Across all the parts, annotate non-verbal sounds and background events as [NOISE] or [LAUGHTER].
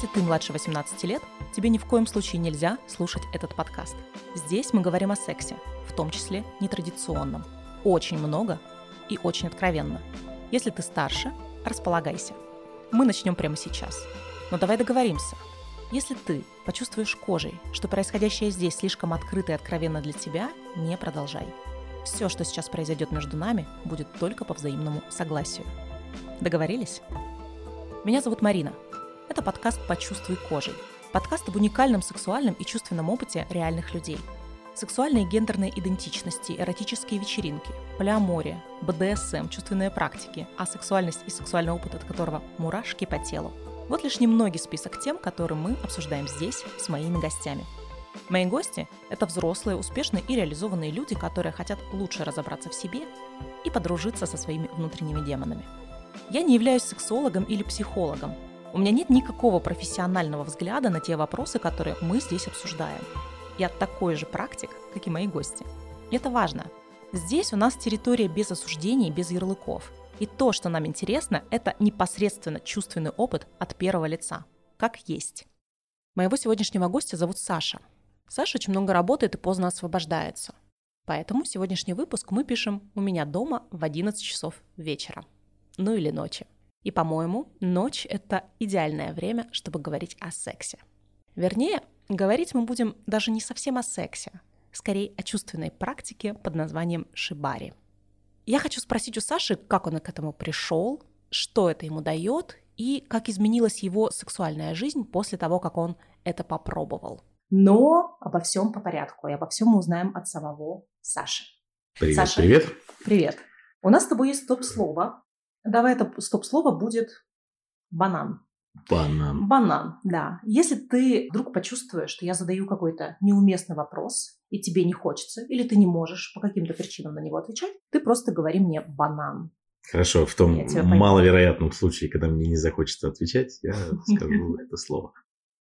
Если ты младше 18 лет, тебе ни в коем случае нельзя слушать этот подкаст. Здесь мы говорим о сексе, в том числе нетрадиционном. Очень много и очень откровенно. Если ты старше, располагайся. Мы начнем прямо сейчас. Но давай договоримся. Если ты почувствуешь кожей, что происходящее здесь слишком открыто и откровенно для тебя, не продолжай. Все, что сейчас произойдет между нами, будет только по взаимному согласию. Договорились? Меня зовут Марина. Это подкаст «Почувствуй кожей». Подкаст об уникальном сексуальном и чувственном опыте реальных людей. Сексуальные и гендерные идентичности, эротические вечеринки, полиамория, БДСМ, чувственные практики, а сексуальность и сексуальный опыт, от которого мурашки по телу. Вот лишь немногий список тем, которые мы обсуждаем здесь с моими гостями. Мои гости – это взрослые, успешные и реализованные люди, которые хотят лучше разобраться в себе и подружиться со своими внутренними демонами. Я не являюсь сексологом или психологом, у меня нет никакого профессионального взгляда на те вопросы, которые мы здесь обсуждаем. Я такой же практик, как и мои гости. Это важно. Здесь у нас территория без осуждений, без ярлыков. И то, что нам интересно, это непосредственно чувственный опыт от первого лица. Как есть. Моего сегодняшнего гостя зовут Саша. Саша очень много работает и поздно освобождается. Поэтому сегодняшний выпуск мы пишем у меня дома в 11 часов вечера. Ну или ночи. И, по-моему, ночь — это идеальное время, чтобы говорить о сексе. Вернее, говорить мы будем даже не совсем о сексе, скорее о чувственной практике под названием шибари. Я хочу спросить у Саши, как он к этому пришел, что это ему дает и как изменилась его сексуальная жизнь после того, как он это попробовал. Но обо всем по порядку, и обо всем мы узнаем от самого Саши. Привет, Саша, привет. Привет. У нас с тобой есть стоп-слово, Давай это стоп-слово будет банан. Банан. Банан, да. Если ты вдруг почувствуешь, что я задаю какой-то неуместный вопрос, и тебе не хочется, или ты не можешь по каким-то причинам на него отвечать, ты просто говори мне банан. Хорошо, в том маловероятном случае, когда мне не захочется отвечать, я [LAUGHS] скажу это слово.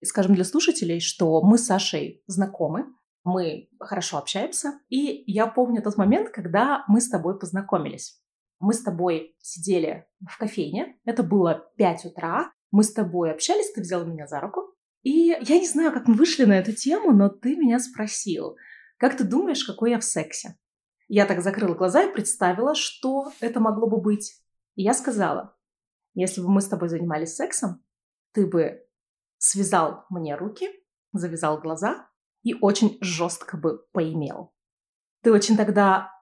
Скажем для слушателей, что мы с Сашей знакомы, мы хорошо общаемся, и я помню тот момент, когда мы с тобой познакомились. Мы с тобой сидели в кофейне, это было 5 утра, мы с тобой общались, ты взял меня за руку, и я не знаю, как мы вышли на эту тему, но ты меня спросил, как ты думаешь, какой я в сексе? Я так закрыла глаза и представила, что это могло бы быть. И я сказала, если бы мы с тобой занимались сексом, ты бы связал мне руки, завязал глаза и очень жестко бы поимел. Ты очень тогда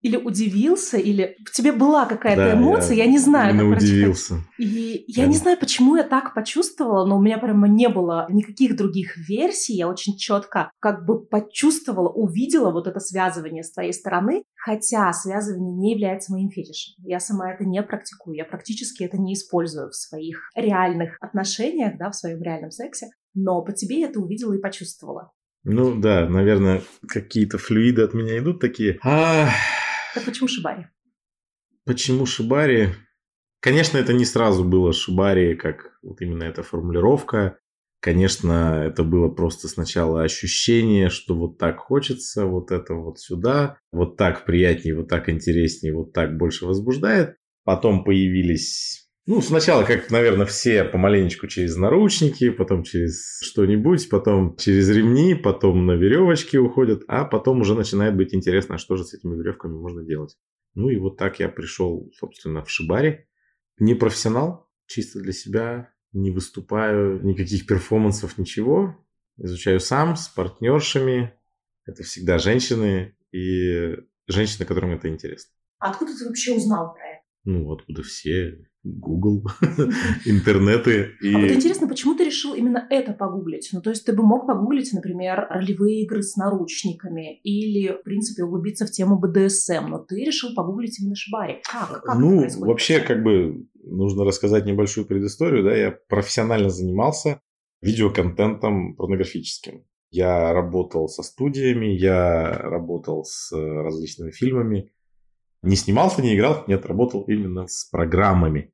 или удивился, или в тебе была какая-то да, эмоция, я, я не знаю. Именно как удивился. И я, я не знаю, почему я так почувствовала, но у меня прямо не было никаких других версий. Я очень четко как бы почувствовала, увидела вот это связывание с твоей стороны, хотя связывание не является моим фетишем. Я сама это не практикую, я практически это не использую в своих реальных отношениях, да, в своем реальном сексе, но по тебе я это увидела и почувствовала. Ну да, наверное, какие-то флюиды от меня идут такие. Ах так почему Шибари? Почему Шибари? Конечно, это не сразу было Шибари, как вот именно эта формулировка. Конечно, это было просто сначала ощущение, что вот так хочется, вот это вот сюда, вот так приятнее, вот так интереснее, вот так больше возбуждает. Потом появились ну, сначала, как, наверное, все помаленечку через наручники, потом через что-нибудь, потом через ремни, потом на веревочки уходят, а потом уже начинает быть интересно, а что же с этими веревками можно делать. Ну и вот так я пришел, собственно, в Шибаре. Не профессионал, чисто для себя, не выступаю, никаких перформансов, ничего. Изучаю сам, с партнершами. Это всегда женщины и женщины, которым это интересно. А откуда ты вообще узнал про это? Ну, откуда все Google, [LAUGHS] интернеты. И... А вот интересно, почему ты решил именно это погуглить? Ну, то есть ты бы мог погуглить, например, ролевые игры с наручниками или, в принципе, углубиться в тему БДСМ, но ты решил погуглить именно Шибари. Как? как ну, вообще, как бы, нужно рассказать небольшую предысторию, да, я профессионально занимался видеоконтентом порнографическим. Я работал со студиями, я работал с различными фильмами, не снимался, не играл, нет, работал именно с программами.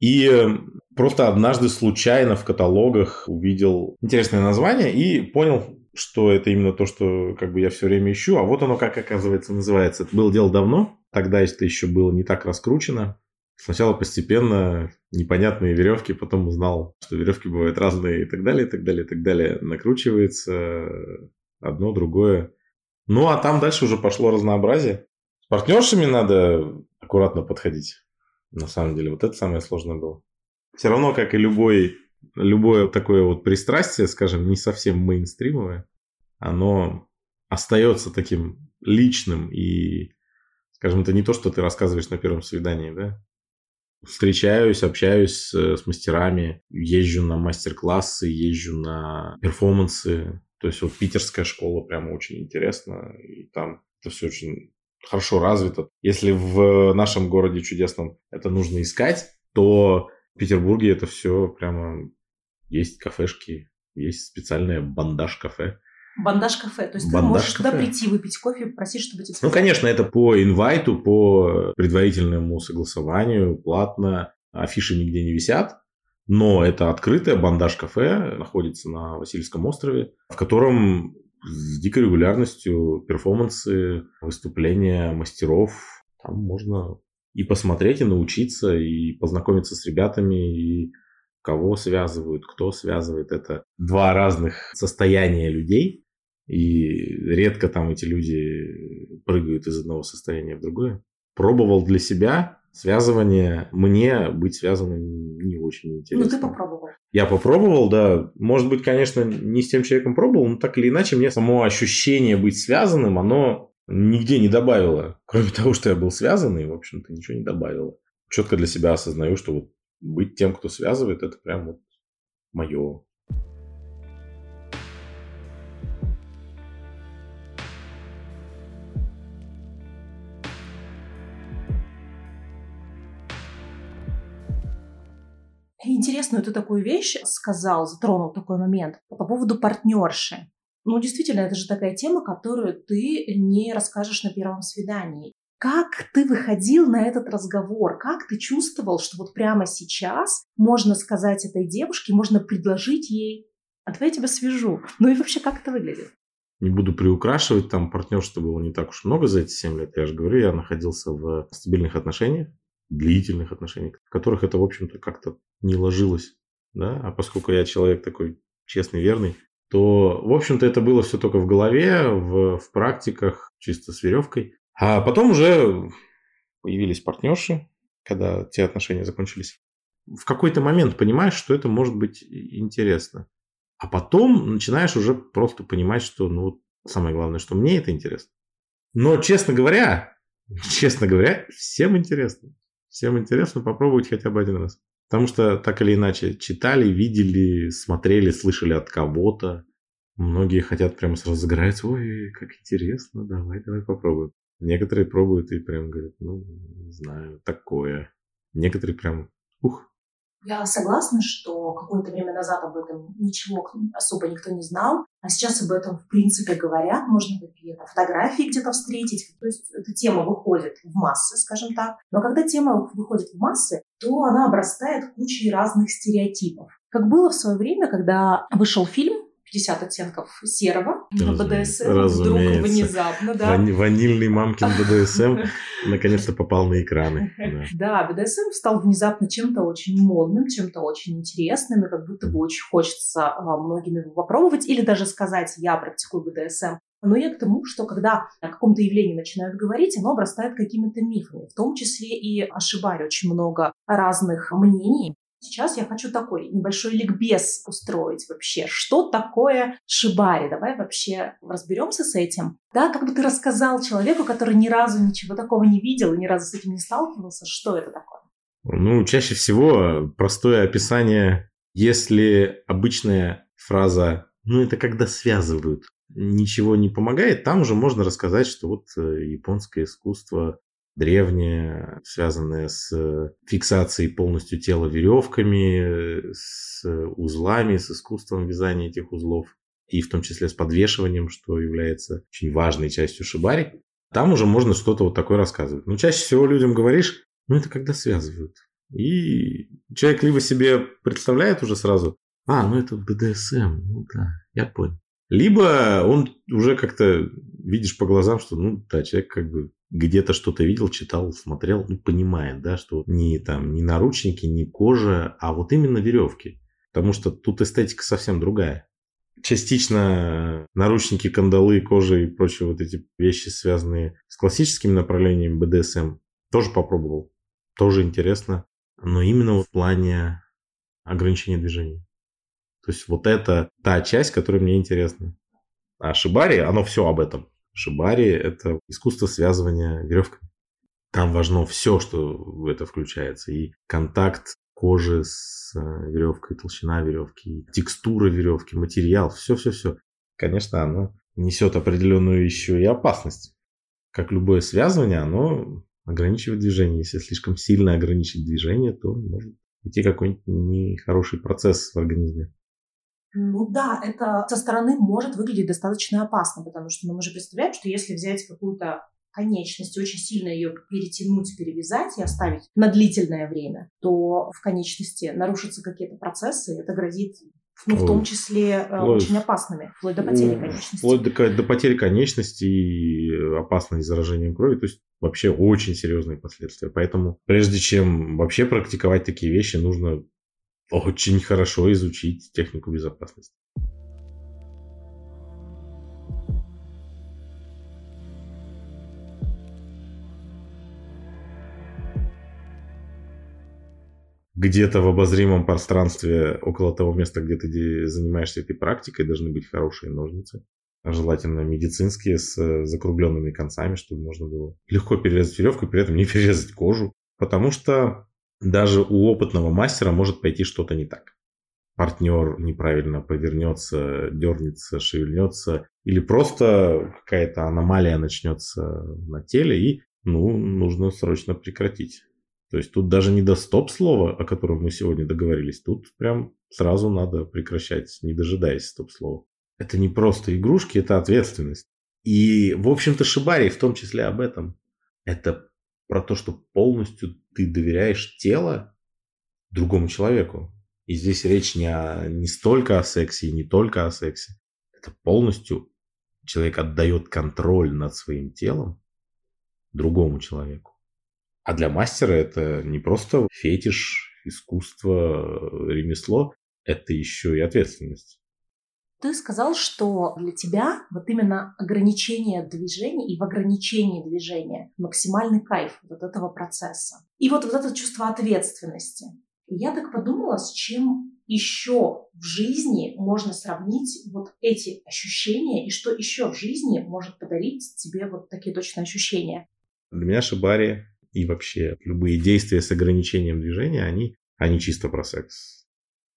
И э, просто однажды случайно в каталогах увидел интересное название и понял, что это именно то, что как бы я все время ищу. А вот оно как, оказывается, называется. Это было дело давно. Тогда это еще было не так раскручено. Сначала постепенно непонятные веревки, потом узнал, что веревки бывают разные и так далее, и так далее, и так далее. Накручивается одно, другое. Ну, а там дальше уже пошло разнообразие. С партнершами надо аккуратно подходить. На самом деле, вот это самое сложное было. Все равно, как и любой, любое такое вот пристрастие, скажем, не совсем мейнстримовое, оно остается таким личным и, скажем, это не то, что ты рассказываешь на первом свидании, да? Встречаюсь, общаюсь с, с мастерами, езжу на мастер-классы, езжу на перформансы. То есть вот питерская школа прямо очень интересна, и там это все очень хорошо развито. Если в нашем городе чудесном это нужно искать, то в Петербурге это все прямо есть кафешки, есть специальное бандаж-кафе, Бандаж-кафе. То есть Бандаж ты можешь туда прийти, выпить кофе, просить, чтобы тебе... Ну, конечно, это по инвайту, по предварительному согласованию, платно. Афиши нигде не висят. Но это открытое бандаж-кафе, находится на Васильевском острове, в котором с дикой регулярностью перформансы, выступления мастеров. Там можно и посмотреть, и научиться, и познакомиться с ребятами, и кого связывают, кто связывает. Это два разных состояния людей, и редко там эти люди прыгают из одного состояния в другое. Пробовал для себя связывание. Мне быть связанным не очень интересно. Ну, ты попробовал. Я попробовал, да. Может быть, конечно, не с тем человеком пробовал, но так или иначе мне само ощущение быть связанным, оно нигде не добавило. Кроме того, что я был связанный, в общем-то, ничего не добавило. Четко для себя осознаю, что вот быть тем, кто связывает, это прям вот мое. Интересную ты такую вещь сказал, затронул такой момент по поводу партнерши. Ну, действительно, это же такая тема, которую ты не расскажешь на первом свидании. Как ты выходил на этот разговор? Как ты чувствовал, что вот прямо сейчас можно сказать этой девушке, можно предложить ей, а давай я тебя свяжу. Ну и вообще, как это выглядит? Не буду приукрашивать, там партнерства было не так уж много за эти 7 лет. Я же говорю, я находился в стабильных отношениях длительных отношениях, в которых это, в общем-то, как-то не ложилось. Да? А поскольку я человек такой честный, верный, то, в общем-то, это было все только в голове, в, в практиках, чисто с веревкой. А потом уже появились партнерши, когда те отношения закончились. В какой-то момент понимаешь, что это может быть интересно. А потом начинаешь уже просто понимать, что, ну, самое главное, что мне это интересно. Но, честно говоря, [LAUGHS] честно говоря, всем интересно. Всем интересно попробовать хотя бы один раз. Потому что так или иначе читали, видели, смотрели, слышали от кого-то. Многие хотят прямо сразу загорать. Ой, как интересно, давай, давай попробуем. Некоторые пробуют и прям говорят, ну, не знаю, такое. Некоторые прям, ух, я согласна, что какое-то время назад об этом ничего особо никто не знал, а сейчас об этом в принципе говорят, можно какие-то фотографии где-то встретить, то есть эта тема выходит в массы, скажем так. Но когда тема выходит в массы, то она обрастает кучей разных стереотипов. Как было в свое время, когда вышел фильм 50 оттенков серого на БДСМ вдруг внезапно, да. Вани- ванильный мамкин БДСМ [LAUGHS] наконец-то попал на экраны. Да. БДСМ стал внезапно чем-то очень модным, чем-то очень интересным, и как будто бы очень хочется а, многим его попробовать, или даже сказать «я практикую БДСМ». Но я к тому, что когда о каком-то явлении начинают говорить, оно обрастает какими-то мифами, в том числе и о Шибаре очень много разных мнений. Сейчас я хочу такой небольшой ликбез устроить вообще. Что такое шибари? Давай вообще разберемся с этим. Да, как бы ты рассказал человеку, который ни разу ничего такого не видел и ни разу с этим не сталкивался, что это такое? Ну, чаще всего простое описание, если обычная фраза «ну, это когда связывают», ничего не помогает, там уже можно рассказать, что вот э, японское искусство древнее, связанное с фиксацией полностью тела веревками, с узлами, с искусством вязания этих узлов, и в том числе с подвешиванием, что является очень важной частью шибари. Там уже можно что-то вот такое рассказывать. Но чаще всего людям говоришь, ну это когда связывают. И человек либо себе представляет уже сразу, а, ну это БДСМ, ну да, я понял. Либо он уже как-то видишь по глазам, что ну да, человек как бы где-то что-то видел, читал, смотрел, ну, понимает, да, что не там, не наручники, не кожа, а вот именно веревки. Потому что тут эстетика совсем другая. Частично наручники, кандалы, кожа и прочие вот эти вещи, связанные с классическими направлениями БДСМ, тоже попробовал. Тоже интересно. Но именно в плане ограничения движения. То есть вот это та часть, которая мне интересна. А шибари, оно все об этом. Шибари – это искусство связывания веревками. Там важно все, что в это включается. И контакт кожи с э, веревкой, толщина веревки, текстура веревки, материал, все-все-все. Конечно, оно несет определенную еще и опасность. Как любое связывание, оно ограничивает движение. Если слишком сильно ограничить движение, то может идти какой-нибудь нехороший процесс в организме. Ну да, это со стороны может выглядеть достаточно опасно, потому что ну, мы же представляем, что если взять какую-то конечность, очень сильно ее перетянуть, перевязать и оставить на длительное время, то в конечности нарушатся какие-то процессы, и это грозит ну, в том числе э, вплоть, очень опасными, вплоть до потери конечности. Вплоть до, до потери конечности и опасности заражением крови, то есть вообще очень серьезные последствия. Поэтому прежде чем вообще практиковать такие вещи, нужно очень хорошо изучить технику безопасности. где-то в обозримом пространстве около того места, где ты занимаешься этой практикой, должны быть хорошие ножницы. Желательно медицинские с э, закругленными концами, чтобы можно было легко перерезать веревку и при этом не перерезать кожу. Потому что даже у опытного мастера может пойти что-то не так. Партнер неправильно повернется, дернется, шевельнется, или просто какая-то аномалия начнется на теле, и ну, нужно срочно прекратить. То есть тут даже не до стоп-слова, о котором мы сегодня договорились, тут прям сразу надо прекращать, не дожидаясь стоп-слова. Это не просто игрушки, это ответственность. И, в общем-то, Шибари в том числе об этом. Это про то, что полностью ты доверяешь тело другому человеку. И здесь речь не, о, не столько о сексе, не только о сексе. Это полностью человек отдает контроль над своим телом другому человеку. А для мастера это не просто фетиш, искусство, ремесло, это еще и ответственность. Ты сказал, что для тебя вот именно ограничение движения и в ограничении движения максимальный кайф вот этого процесса. И вот, вот это чувство ответственности. И я так подумала, с чем еще в жизни можно сравнить вот эти ощущения и что еще в жизни может подарить тебе вот такие точные ощущения. Для меня шибари и вообще любые действия с ограничением движения, они, они чисто про секс.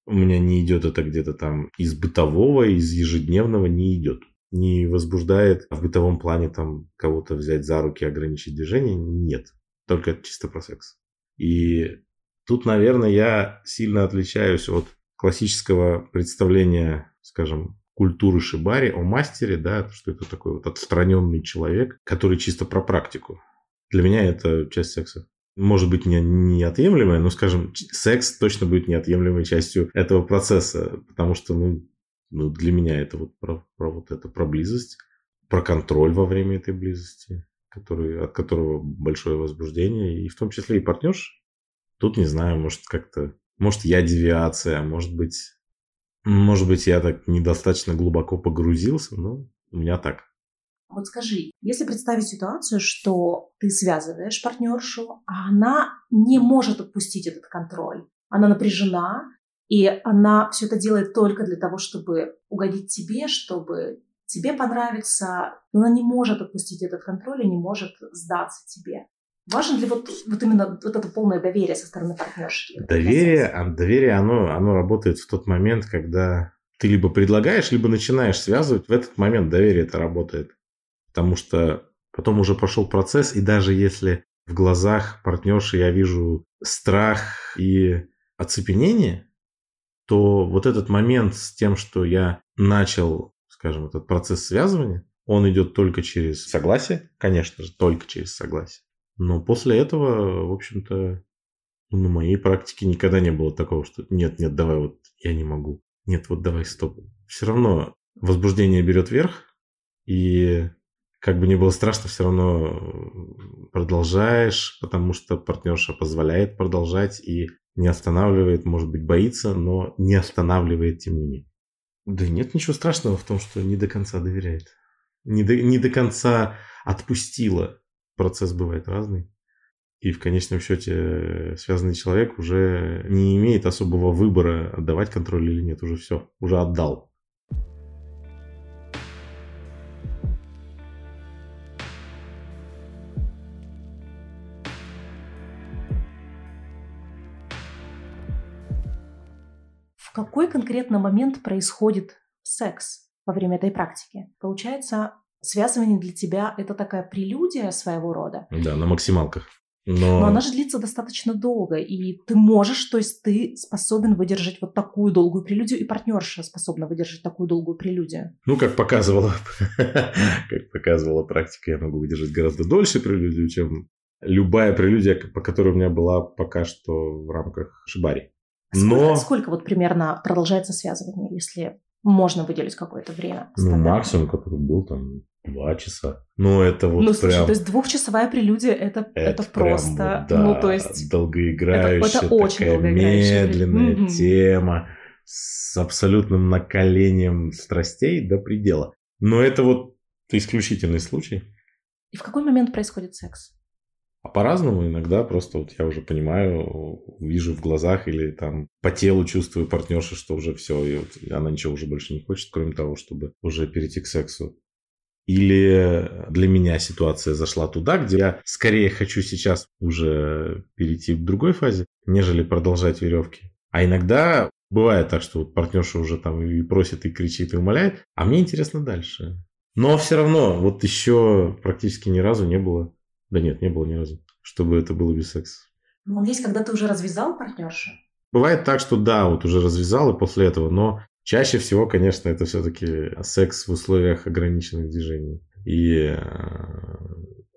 У меня не идет это где-то там из бытового, из ежедневного не идет. Не возбуждает в бытовом плане там кого-то взять за руки, ограничить движение. Нет. Только чисто про секс. И тут, наверное, я сильно отличаюсь от классического представления, скажем, культуры шибари о мастере, да, что это такой вот отстраненный человек, который чисто про практику. Для меня это часть секса. Может быть, не неотъемлемая, но, скажем, секс точно будет неотъемлемой частью этого процесса, потому что, ну, ну для меня это вот про, про вот это, про близость, про контроль во время этой близости, который, от которого большое возбуждение, и в том числе и партнерш. Тут, не знаю, может как-то, может я девиация, может быть, может быть я так недостаточно глубоко погрузился, но у меня так. Вот скажи, если представить ситуацию, что ты связываешь партнершу, а она не может отпустить этот контроль, она напряжена, и она все это делает только для того, чтобы угодить тебе, чтобы тебе понравиться, но она не может отпустить этот контроль и не может сдаться тебе. Важен ли вот, вот именно вот это полное доверие со стороны партнерши? Доверие, а доверие оно, оно работает в тот момент, когда ты либо предлагаешь, либо начинаешь связывать. В этот момент доверие это работает. Потому что потом уже пошел процесс, и даже если в глазах партнерши я вижу страх и оцепенение, то вот этот момент с тем, что я начал, скажем, этот процесс связывания, он идет только через согласие, конечно же, только через согласие. Но после этого, в общем-то, на моей практике никогда не было такого, что нет, нет, давай вот я не могу. Нет, вот давай стоп. Все равно возбуждение берет верх, и как бы не было страшно, все равно продолжаешь, потому что партнерша позволяет продолжать и не останавливает, может быть, боится, но не останавливает тем не менее. Да нет ничего страшного в том, что не до конца доверяет. Не до, не до конца отпустила. Процесс бывает разный. И в конечном счете связанный человек уже не имеет особого выбора, отдавать контроль или нет. Уже все, уже отдал. Какой конкретно момент происходит секс во время этой практики? Получается, связывание для тебя это такая прелюдия своего рода? Да, на максималках. Но... Но она же длится достаточно долго, и ты можешь, то есть ты способен выдержать вот такую долгую прелюдию, и партнерша способна выдержать такую долгую прелюдию. Ну, как показывала, [LAUGHS] как показывала практика, я могу выдержать гораздо дольше прелюдию, чем любая прелюдия, по которой у меня была пока что в рамках шибари. Но... Сколько, сколько вот примерно продолжается связывание, если можно выделить какое-то время? Ну, максимум, который был там Два часа. Ну, это вот ну, прям... слушай, то есть двухчасовая прелюдия это, это, это просто... Прям, да, ну, то есть... Долгоиграющая, это, это очень такая медленная mm-hmm. тема с абсолютным накалением страстей до предела. Но это вот исключительный случай. И в какой момент происходит секс? А по-разному иногда просто вот я уже понимаю, вижу в глазах или там по телу чувствую партнерши, что уже все, и вот она ничего уже больше не хочет, кроме того, чтобы уже перейти к сексу. Или для меня ситуация зашла туда, где я скорее хочу сейчас уже перейти к другой фазе, нежели продолжать веревки. А иногда бывает так, что вот партнерша уже там и просит, и кричит, и умоляет, а мне интересно дальше. Но все равно вот еще практически ни разу не было, да нет, не было ни разу, чтобы это было без секса. Ну, есть, когда ты уже развязал партнершу? Бывает так, что да, вот уже развязал и после этого, но Чаще всего, конечно, это все-таки секс в условиях ограниченных движений. И, э,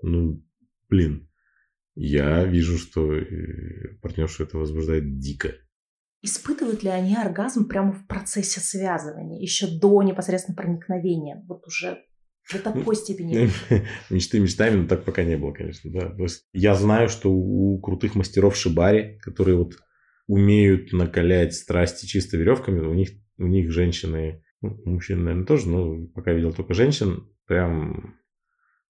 ну, блин, я вижу, что э, партнершу это возбуждает дико. Испытывают ли они оргазм прямо в процессе связывания, еще до непосредственно проникновения? Вот уже до такой степени. Мечты мечтами, но так пока не было, конечно. Да. То есть я знаю, что у крутых мастеров шибари, которые вот умеют накалять страсти чисто веревками, у них у них женщины, ну, мужчин, наверное, тоже, но пока видел только женщин, прям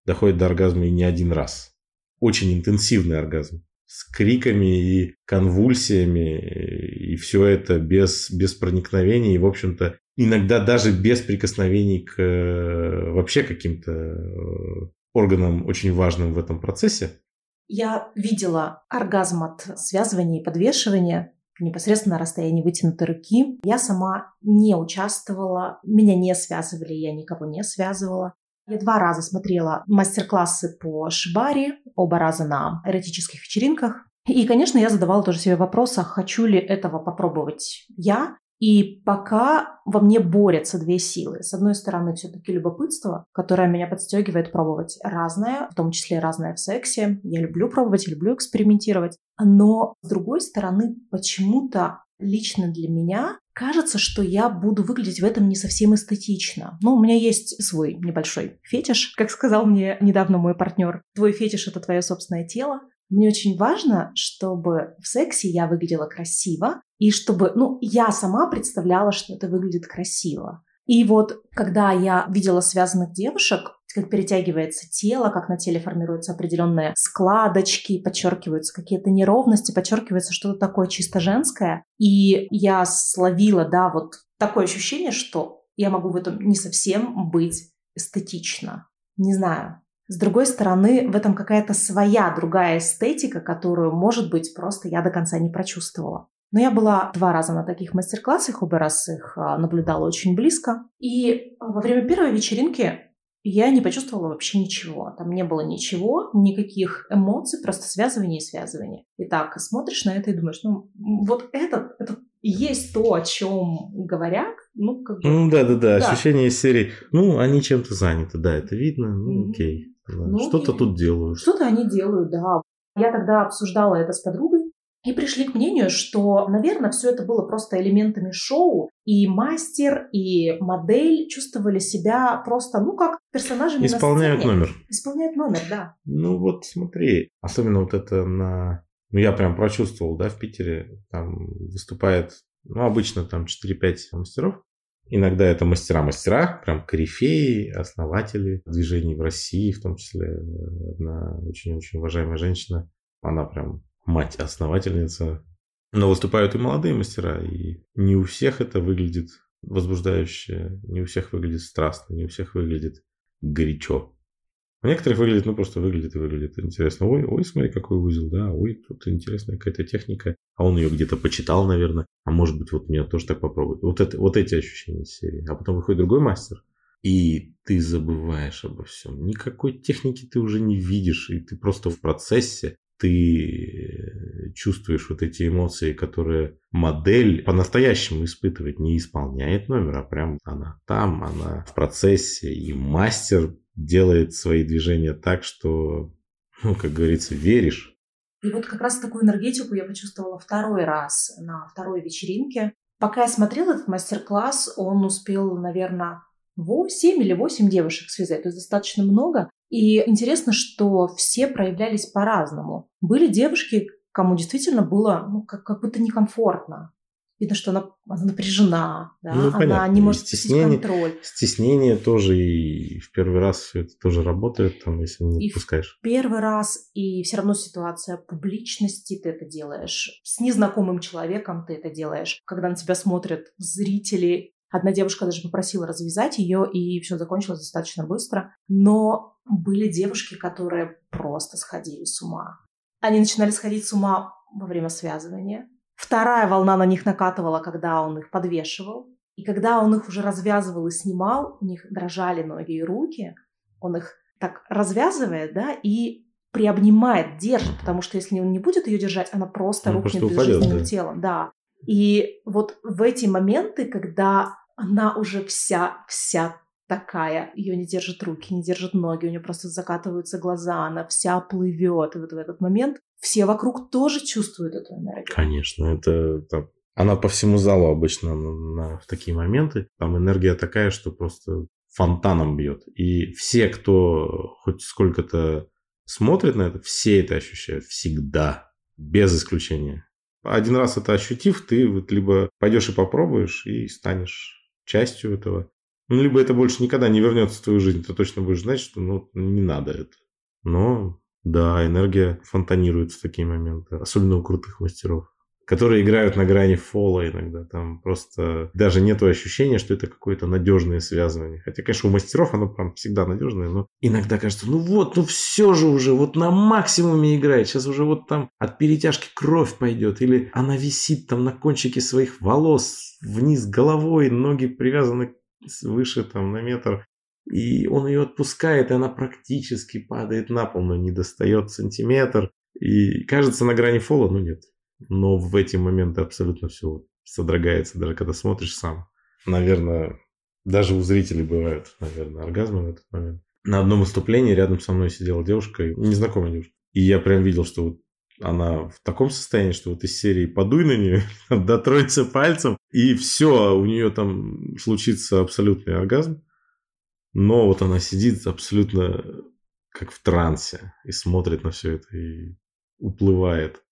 доходит до оргазма и не один раз. Очень интенсивный оргазм. С криками и конвульсиями, и все это без, без проникновений, и, в общем-то, иногда даже без прикосновений к э, вообще каким-то э, органам очень важным в этом процессе. Я видела оргазм от связывания и подвешивания непосредственно на расстоянии вытянутой руки. Я сама не участвовала, меня не связывали, я никого не связывала. Я два раза смотрела мастер-классы по шибари, оба раза на эротических вечеринках. И, конечно, я задавала тоже себе вопрос, а хочу ли этого попробовать я и пока во мне борются две силы. С одной стороны, все-таки любопытство, которое меня подстегивает пробовать разное, в том числе разное в сексе. Я люблю пробовать, люблю экспериментировать. Но с другой стороны, почему-то лично для меня кажется, что я буду выглядеть в этом не совсем эстетично. Ну, у меня есть свой небольшой фетиш, как сказал мне недавно мой партнер. Твой фетиш — это твое собственное тело. Мне очень важно, чтобы в сексе я выглядела красиво, и чтобы, ну, я сама представляла, что это выглядит красиво. И вот, когда я видела связанных девушек, как перетягивается тело, как на теле формируются определенные складочки, подчеркиваются какие-то неровности, подчеркивается что-то такое чисто женское. И я словила, да, вот такое ощущение, что я могу в этом не совсем быть эстетично. Не знаю. С другой стороны, в этом какая-то своя другая эстетика, которую, может быть, просто я до конца не прочувствовала. Но я была два раза на таких мастер-классах, оба раз их а, наблюдала очень близко. И во время первой вечеринки я не почувствовала вообще ничего. Там не было ничего, никаких эмоций, просто связывание и связывание. И так смотришь на это и думаешь, ну вот это, это есть то, о чем говорят, ну как бы... Ну да, да, да, ощущение из серии, ну они чем-то заняты, да, это видно, ну mm-hmm. окей. Да. Ну, Что-то тут делают. Что-то они делают, да. Я тогда обсуждала это с подругой, и пришли к мнению, что, наверное, все это было просто элементами шоу, и мастер, и модель чувствовали себя просто, ну, как персонажами Исполняют на сцене. номер. Исполняют номер, да. Ну вот смотри, особенно вот это на... Ну я прям прочувствовал, да, в Питере, там выступает, ну обычно там 4-5 мастеров, Иногда это мастера-мастера, прям корифеи, основатели движений в России, в том числе одна очень-очень уважаемая женщина. Она прям мать-основательница. Но выступают и молодые мастера, и не у всех это выглядит возбуждающе, не у всех выглядит страстно, не у всех выглядит горячо. У некоторых выглядит, ну просто выглядит и выглядит интересно. Ой, ой, смотри, какой узел, да, ой, тут интересная какая-то техника. А он ее где-то почитал, наверное. А может быть, вот мне тоже так попробовать. Вот, это, вот эти ощущения серии. А потом выходит другой мастер, и ты забываешь обо всем. Никакой техники ты уже не видишь, и ты просто в процессе ты чувствуешь вот эти эмоции, которые модель по-настоящему испытывает, не исполняет номер, а прям она там, она в процессе, и мастер делает свои движения так, что, ну, как говорится, веришь. И вот как раз такую энергетику я почувствовала второй раз на второй вечеринке. Пока я смотрела этот мастер-класс, он успел, наверное, 7 или 8 девушек связать, то есть достаточно много. И интересно, что все проявлялись по-разному. Были девушки, кому действительно было ну, как, как будто некомфортно. Видно, что она, она напряжена, да? Ну, она понятно. не может стеснение- контроль. Стеснение тоже и в первый раз все это тоже работает, там, если не И в- пускаешь. Первый раз, и все равно ситуация публичности, ты это делаешь. С незнакомым человеком ты это делаешь. Когда на тебя смотрят зрители. Одна девушка даже попросила развязать ее, и все закончилось достаточно быстро. Но были девушки, которые просто сходили с ума. Они начинали сходить с ума во время связывания. Вторая волна на них накатывала, когда он их подвешивал. И когда он их уже развязывал и снимал, у них дрожали ноги и руки. Он их так развязывает, да, и приобнимает, держит, потому что если он не будет ее держать, она просто рухнет безжизненным да. телом, да. И вот в эти моменты, когда она уже вся, вся такая, ее не держат руки, не держат ноги, у нее просто закатываются глаза, она вся плывет. И вот в этот момент все вокруг тоже чувствуют эту энергию. Конечно, это там, она по всему залу обычно на, на- в такие моменты. Там энергия такая, что просто фонтаном бьет. И все, кто хоть сколько-то смотрит на это, все это ощущают всегда, без исключения. Один раз это ощутив, ты вот либо пойдешь и попробуешь, и станешь частью этого. Ну, либо это больше никогда не вернется в твою жизнь, ты точно будешь знать, что ну, не надо это. Но да, энергия фонтанирует в такие моменты, особенно у крутых мастеров, которые играют на грани фола иногда. Там просто даже нету ощущения, что это какое-то надежное связывание. Хотя, конечно, у мастеров оно прям всегда надежное, но иногда кажется, ну вот, ну все же уже, вот на максимуме играет. Сейчас уже вот там от перетяжки кровь пойдет. Или она висит там на кончике своих волос вниз головой, ноги привязаны выше там на метр. И он ее отпускает, и она практически падает на пол, но не достает сантиметр. И кажется на грани фола, но нет. Но в эти моменты абсолютно все содрогается, даже когда смотришь сам. Наверное, даже у зрителей бывают, наверное, оргазмы в этот момент. На одном выступлении рядом со мной сидела девушка, незнакомая девушка. И я прям видел, что вот она в таком состоянии, что вот из серии подуй на нее, [LAUGHS] дотронься пальцем, и все, у нее там случится абсолютный оргазм. Но вот она сидит абсолютно как в трансе и смотрит на все это и уплывает.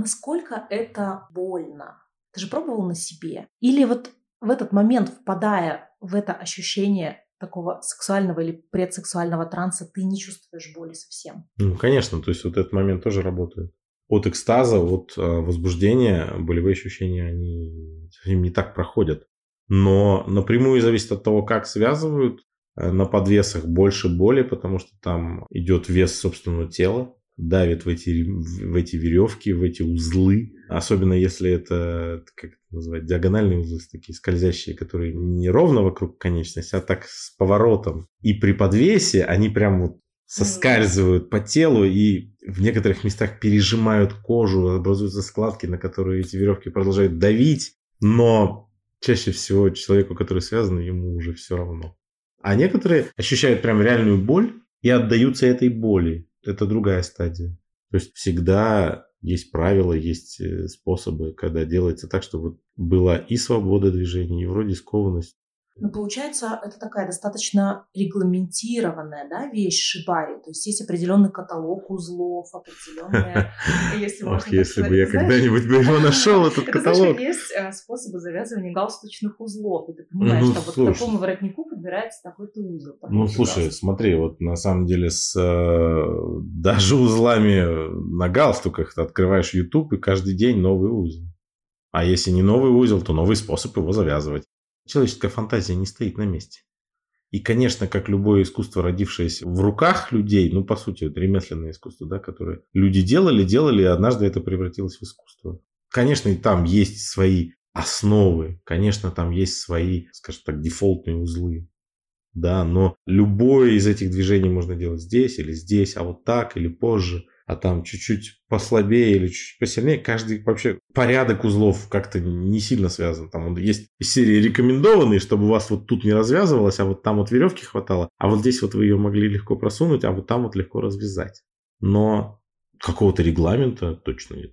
Насколько это больно? Ты же пробовал на себе? Или вот в этот момент, впадая в это ощущение такого сексуального или предсексуального транса, ты не чувствуешь боли совсем? Ну, конечно, то есть вот этот момент тоже работает. От экстаза, от э, возбуждения болевые ощущения, они совсем не так проходят. Но напрямую зависит от того, как связывают. Э, На подвесах больше боли, потому что там идет вес собственного тела, давит в эти, в эти веревки, в эти узлы. Особенно если это, как это назвать, диагональные узлы, такие скользящие, которые не ровно вокруг конечности, а так с поворотом. И при подвесе они прям вот соскальзывают по телу и в некоторых местах пережимают кожу, образуются складки, на которые эти веревки продолжают давить. Но чаще всего человеку, который связан, ему уже все равно. А некоторые ощущают прям реальную боль и отдаются этой боли. Это другая стадия. То есть всегда есть правила, есть э, способы, когда делается так, чтобы была и свобода движения, и вроде скованность, но получается, это такая достаточно регламентированная да, вещь шибари. То есть есть определенный каталог узлов, определенные... [LAUGHS] Если Ох, если бы я когда-нибудь бы его нашел, этот [LAUGHS] каталог. есть э, способы завязывания галстучных узлов. И ты понимаешь, ну, что вот к такому воротнику подбирается такой-то узел. Ну, слушай, смотри, вот на самом деле с э, даже узлами на галстуках ты открываешь YouTube и каждый день новый узел. А если не новый узел, то новый способ его завязывать. Человеческая фантазия не стоит на месте. И, конечно, как любое искусство, родившееся в руках людей, ну, по сути, это ремесленное искусство, да, которое люди делали, делали, и однажды это превратилось в искусство. Конечно, и там есть свои основы, конечно, там есть свои, скажем так, дефолтные узлы, да, но любое из этих движений можно делать здесь или здесь, а вот так или позже – а там чуть-чуть послабее или чуть-чуть посильнее, каждый вообще порядок узлов как-то не сильно связан. Там он есть из серии рекомендованные, чтобы у вас вот тут не развязывалось, а вот там вот веревки хватало, а вот здесь вот вы ее могли легко просунуть, а вот там вот легко развязать. Но какого-то регламента точно нет.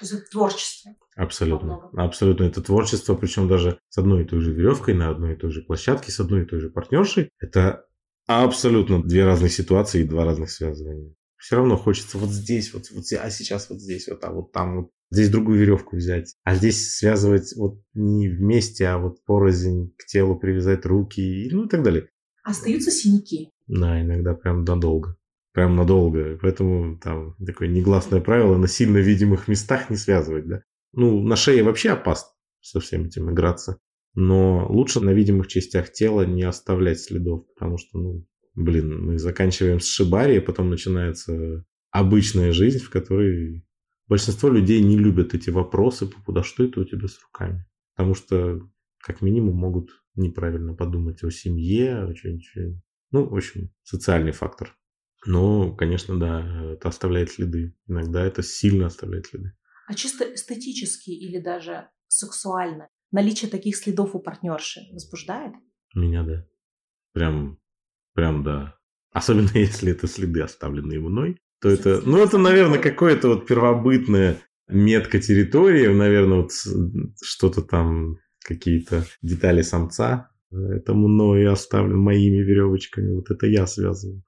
Это творчество. Абсолютно. Абсолютно. Это творчество, причем даже с одной и той же веревкой, на одной и той же площадке, с одной и той же партнершей. Это абсолютно две разных ситуации и два разных связывания все равно хочется вот здесь, вот, вот а сейчас вот здесь, вот, а вот там вот. Здесь другую веревку взять. А здесь связывать вот не вместе, а вот порознь к телу привязать руки, ну и так далее. Остаются синяки? Да, иногда прям надолго. Прям надолго. Поэтому там такое негласное правило на сильно видимых местах не связывать, да. Ну, на шее вообще опасно со всем этим играться. Но лучше на видимых частях тела не оставлять следов, потому что, ну, блин, мы заканчиваем с шибари, а потом начинается обычная жизнь, в которой большинство людей не любят эти вопросы поводу, что это у тебя с руками. Потому что, как минимум, могут неправильно подумать о семье, о чем-нибудь. Ну, в общем, социальный фактор. Но, конечно, да, это оставляет следы. Иногда это сильно оставляет следы. А чисто эстетически или даже сексуально наличие таких следов у партнерши возбуждает? Меня, да. Прям Прям да. Особенно [LAUGHS] если это следы, оставленные мной, то это, ну, это, наверное, какое-то вот первобытная метка территории, наверное, вот что-то там, какие-то детали самца, это мной оставлен моими веревочками, вот это я связываю.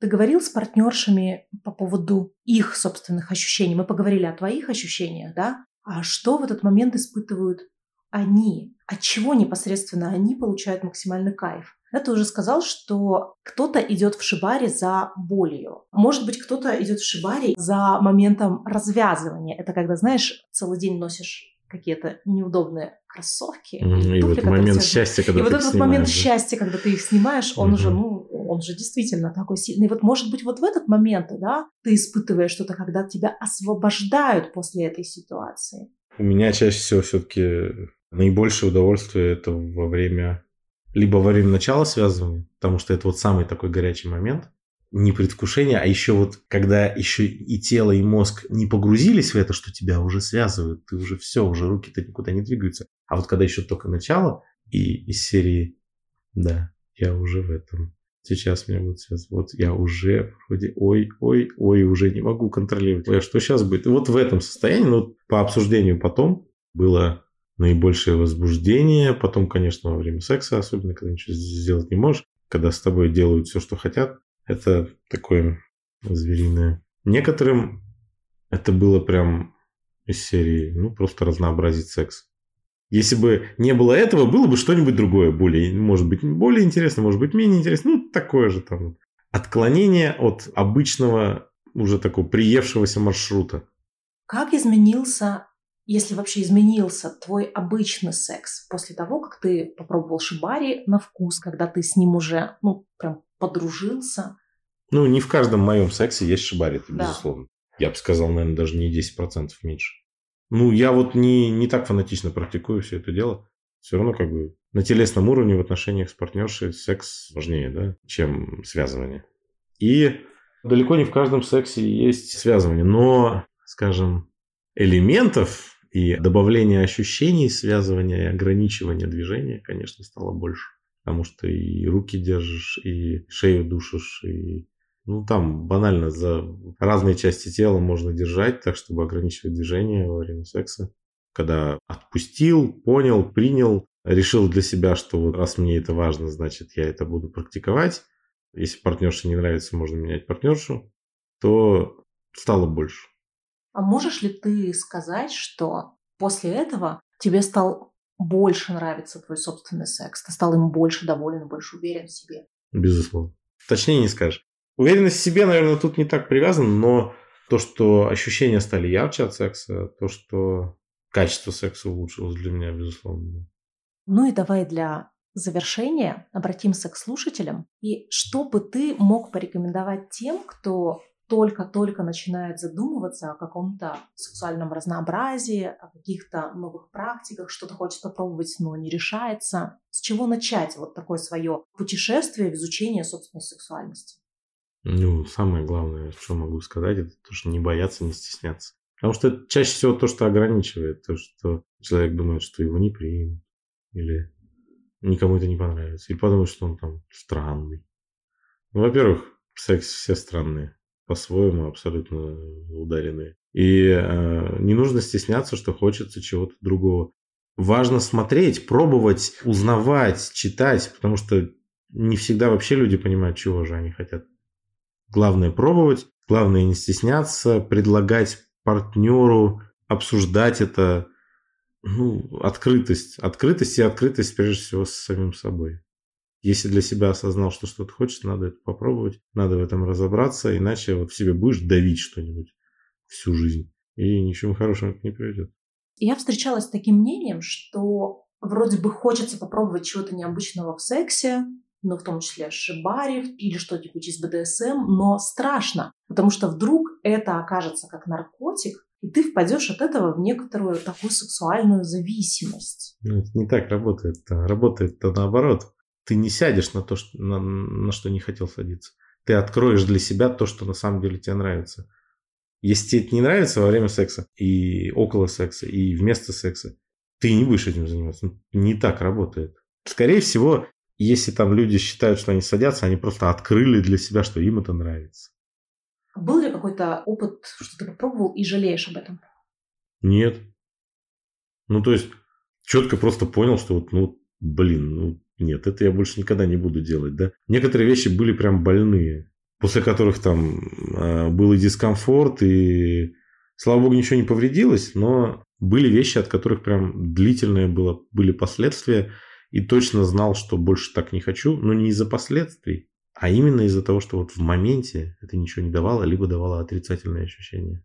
Ты говорил с партнершами по поводу их собственных ощущений. Мы поговорили о твоих ощущениях, да? А что в этот момент испытывают они? От чего непосредственно они получают максимальный кайф? Да, ты уже сказал, что кто-то идет в шибаре за болью. Может быть, кто-то идет в шибаре за моментом развязывания. Это когда, знаешь, целый день носишь какие-то неудобные кроссовки. Mm, и, туфли, вот момент счастья, когда и ты вот этот момент да? счастья, когда ты их снимаешь, он mm-hmm. уже, ну, он же действительно такой сильный. И вот, может быть, вот в этот момент, да, ты испытываешь что-то, когда тебя освобождают после этой ситуации. У меня чаще всего все-таки наибольшее удовольствие это во время либо во время начала связывания, потому что это вот самый такой горячий момент, не предвкушение, а еще вот когда еще и тело, и мозг не погрузились в это, что тебя уже связывают, ты уже все, уже руки-то никуда не двигаются. А вот когда еще только начало, и из серии, да, я уже в этом. Сейчас меня будут связывать. Вот я уже вроде, ой, ой, ой, уже не могу контролировать. Ой, а что сейчас будет? И вот в этом состоянии, ну, по обсуждению потом, было наибольшее возбуждение. Потом, конечно, во время секса, особенно когда ничего сделать не можешь, когда с тобой делают все, что хотят, это такое звериное. Некоторым это было прям из серии, ну, просто разнообразить секс. Если бы не было этого, было бы что-нибудь другое, более, может быть, более интересное, может быть, менее интересное, ну, такое же там. Отклонение от обычного, уже такого приевшегося маршрута. Как изменился, если вообще изменился твой обычный секс после того, как ты попробовал шибари на вкус, когда ты с ним уже, ну, прям подружился? Ну, не в каждом моем сексе есть шибари, да. безусловно. Я бы сказал, наверное, даже не 10% меньше. Ну, я вот не, не так фанатично практикую все это дело. Все равно как бы на телесном уровне в отношениях с партнершей секс важнее, да, чем связывание. И далеко не в каждом сексе есть связывание, но, скажем, элементов и добавления ощущений связывания и ограничивания движения, конечно, стало больше. Потому что и руки держишь, и шею душишь, и ну, там банально за разные части тела можно держать, так, чтобы ограничивать движение во время секса. Когда отпустил, понял, принял, решил для себя, что вот раз мне это важно, значит, я это буду практиковать. Если партнерша не нравится, можно менять партнершу, то стало больше. А можешь ли ты сказать, что после этого тебе стал больше нравиться твой собственный секс? Ты стал им больше доволен, больше уверен в себе? Безусловно. Точнее не скажешь. Уверенность в себе, наверное, тут не так привязана, но то, что ощущения стали ярче от секса, то, что качество секса улучшилось для меня, безусловно. Ну и давай для завершения обратимся к слушателям. И что бы ты мог порекомендовать тем, кто только-только начинает задумываться о каком-то сексуальном разнообразии, о каких-то новых практиках, что-то хочет попробовать, но не решается. С чего начать вот такое свое путешествие в изучение собственной сексуальности? Ну, самое главное, что могу сказать, это то, что не бояться, не стесняться. Потому что чаще всего то, что ограничивает, то, что человек думает, что его не примут, или никому это не понравится, или подумает, что он там странный. Ну, во-первых, секс все странные по-своему абсолютно ударенные. И э, не нужно стесняться, что хочется чего-то другого. Важно смотреть, пробовать, узнавать, читать, потому что не всегда вообще люди понимают, чего же они хотят. Главное пробовать, главное не стесняться, предлагать партнеру, обсуждать это. Ну, открытость. Открытость и открытость прежде всего с самим собой. Если для себя осознал, что что-то хочешь, надо это попробовать, надо в этом разобраться, иначе вот в себе будешь давить что-нибудь всю жизнь, и ничего хорошего это не приведет. Я встречалась с таким мнением, что вроде бы хочется попробовать чего-то необычного в сексе, ну, в том числе шибари или что-нибудь из БДСМ, но страшно, потому что вдруг это окажется как наркотик, и ты впадешь от этого в некоторую такую сексуальную зависимость. Ну, это не так работает. Работает-то наоборот ты не сядешь на то, что, на, на что не хотел садиться. Ты откроешь для себя то, что на самом деле тебе нравится. Если тебе это не нравится во время секса, и около секса, и вместо секса, ты не будешь этим заниматься. Ну, не так работает. Скорее всего, если там люди считают, что они садятся, они просто открыли для себя, что им это нравится. Был ли какой-то опыт, что ты попробовал и жалеешь об этом? Нет. Ну, то есть, четко просто понял, что вот, ну, блин, ну, нет, это я больше никогда не буду делать, да. Некоторые вещи были прям больные, после которых там э, был и дискомфорт, и, слава богу, ничего не повредилось, но были вещи, от которых прям длительное было, были последствия, и точно знал, что больше так не хочу, но не из-за последствий, а именно из-за того, что вот в моменте это ничего не давало, либо давало отрицательные ощущения.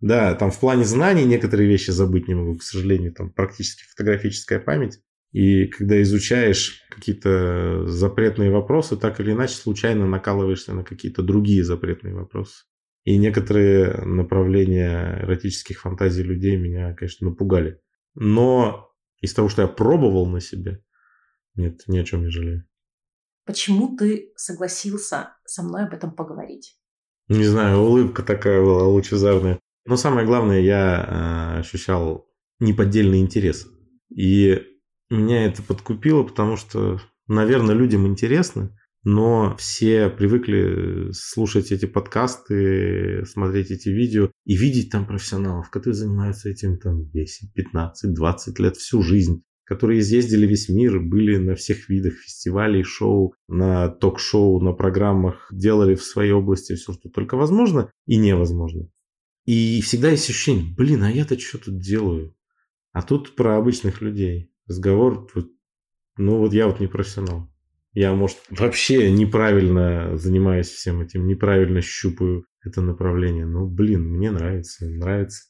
Да, там в плане знаний некоторые вещи забыть не могу, к сожалению, там практически фотографическая память. И когда изучаешь какие-то запретные вопросы, так или иначе случайно накалываешься на какие-то другие запретные вопросы. И некоторые направления эротических фантазий людей меня, конечно, напугали. Но из того, что я пробовал на себе, нет, ни о чем не жалею. Почему ты согласился со мной об этом поговорить? Не знаю, улыбка такая была лучезарная. Но самое главное, я э, ощущал неподдельный интерес. И меня это подкупило, потому что, наверное, людям интересно, но все привыкли слушать эти подкасты, смотреть эти видео и видеть там профессионалов, которые занимаются этим там 10, 15, 20 лет, всю жизнь которые изъездили весь мир, были на всех видах фестивалей, шоу, на ток-шоу, на программах, делали в своей области все, что только возможно и невозможно. И всегда есть ощущение, блин, а я-то что тут делаю? А тут про обычных людей разговор, ну вот я вот не профессионал. Я, может, вообще неправильно занимаюсь всем этим, неправильно щупаю это направление. Ну, блин, мне нравится, нравится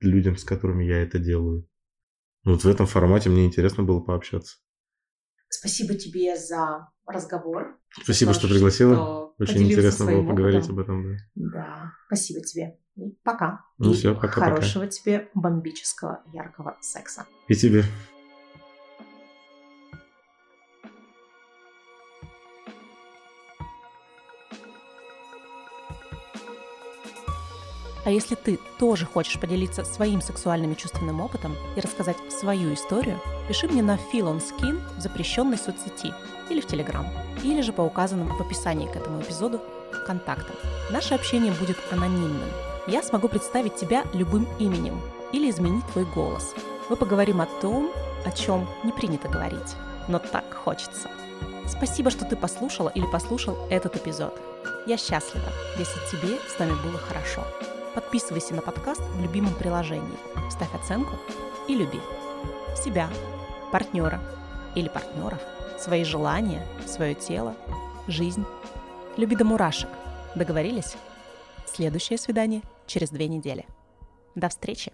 людям, с которыми я это делаю. Вот в этом формате мне интересно было пообщаться. Спасибо тебе за разговор. Спасибо, что пригласила. Что Очень интересно было поговорить опытом. об этом. Да. да, спасибо тебе. И пока. Ну И все, пока. Хорошего пока. тебе бомбического яркого секса. И тебе. А если ты тоже хочешь поделиться своим сексуальным и чувственным опытом и рассказать свою историю, пиши мне на Feel в запрещенной соцсети или в Telegram, или же по указанным в описании к этому эпизоду контактам. Наше общение будет анонимным. Я смогу представить тебя любым именем или изменить твой голос. Мы поговорим о том, о чем не принято говорить, но так хочется. Спасибо, что ты послушала или послушал этот эпизод. Я счастлива, если тебе с нами было хорошо. Подписывайся на подкаст в любимом приложении, ставь оценку и люби себя, партнера или партнеров, свои желания, свое тело, жизнь. Люби до мурашек. Договорились? Следующее свидание через две недели. До встречи!